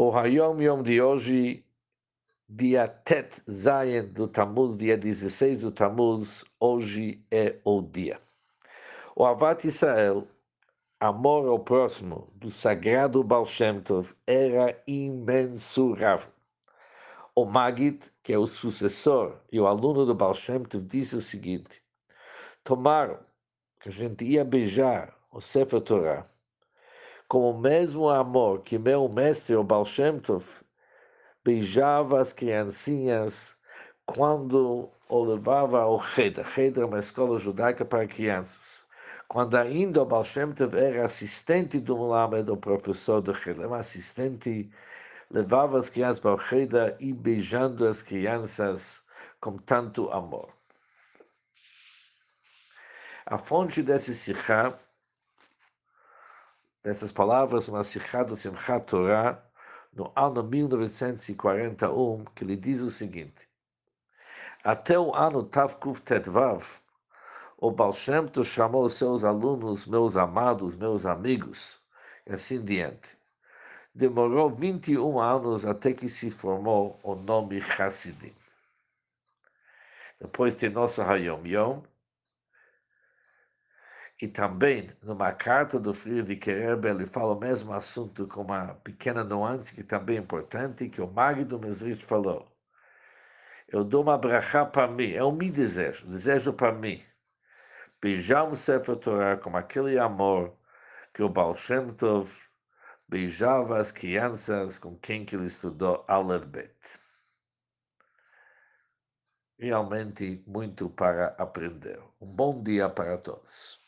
O Hayom Yom de hoje, dia Tet Zayen do Tammuz, dia 16 do Tammuz, hoje é o dia. O Avat Israel, amor ao próximo do sagrado Baal Shem Tov, era imensurável. O Magid, que é o sucessor e o aluno do Baal Shem Tov, disse o seguinte, tomaram que a gente ia beijar o Sefer Torah, com o mesmo amor que meu mestre, o Baal Shem Tov, beijava as criancinhas quando o levava ao Cheder. Cheder é uma escola judaica para crianças. Quando ainda o Baal Shem Tov era assistente do Mulamed, o professor do Cheder, um assistente, levava as crianças para o Cheder e beijando as crianças com tanto amor. A fonte desse Sichá dessas palavras na Sikha do Simchat Torah, no ano 1941, que ele diz o seguinte: Até o ano Tavkuf Tetvav, o Baal Shem chamou seus alunos, meus amados, meus amigos, e assim diante. Demorou 21 anos até que se formou o nome Hassidim. Depois tem nosso Hayom Yom, e também, numa carta do Friedrich Rebbe, ele fala o mesmo assunto com uma pequena nuance que também é importante, que o Magdo Mesrich falou. Eu dou uma brachá para mim, é o meu desejo, desejo para mim. Beijar um Sefer Torah com aquele amor que o Baal Shem Tov beijava as crianças com quem que ele estudou Aleph Bet. Realmente muito para aprender. Um bom dia para todos.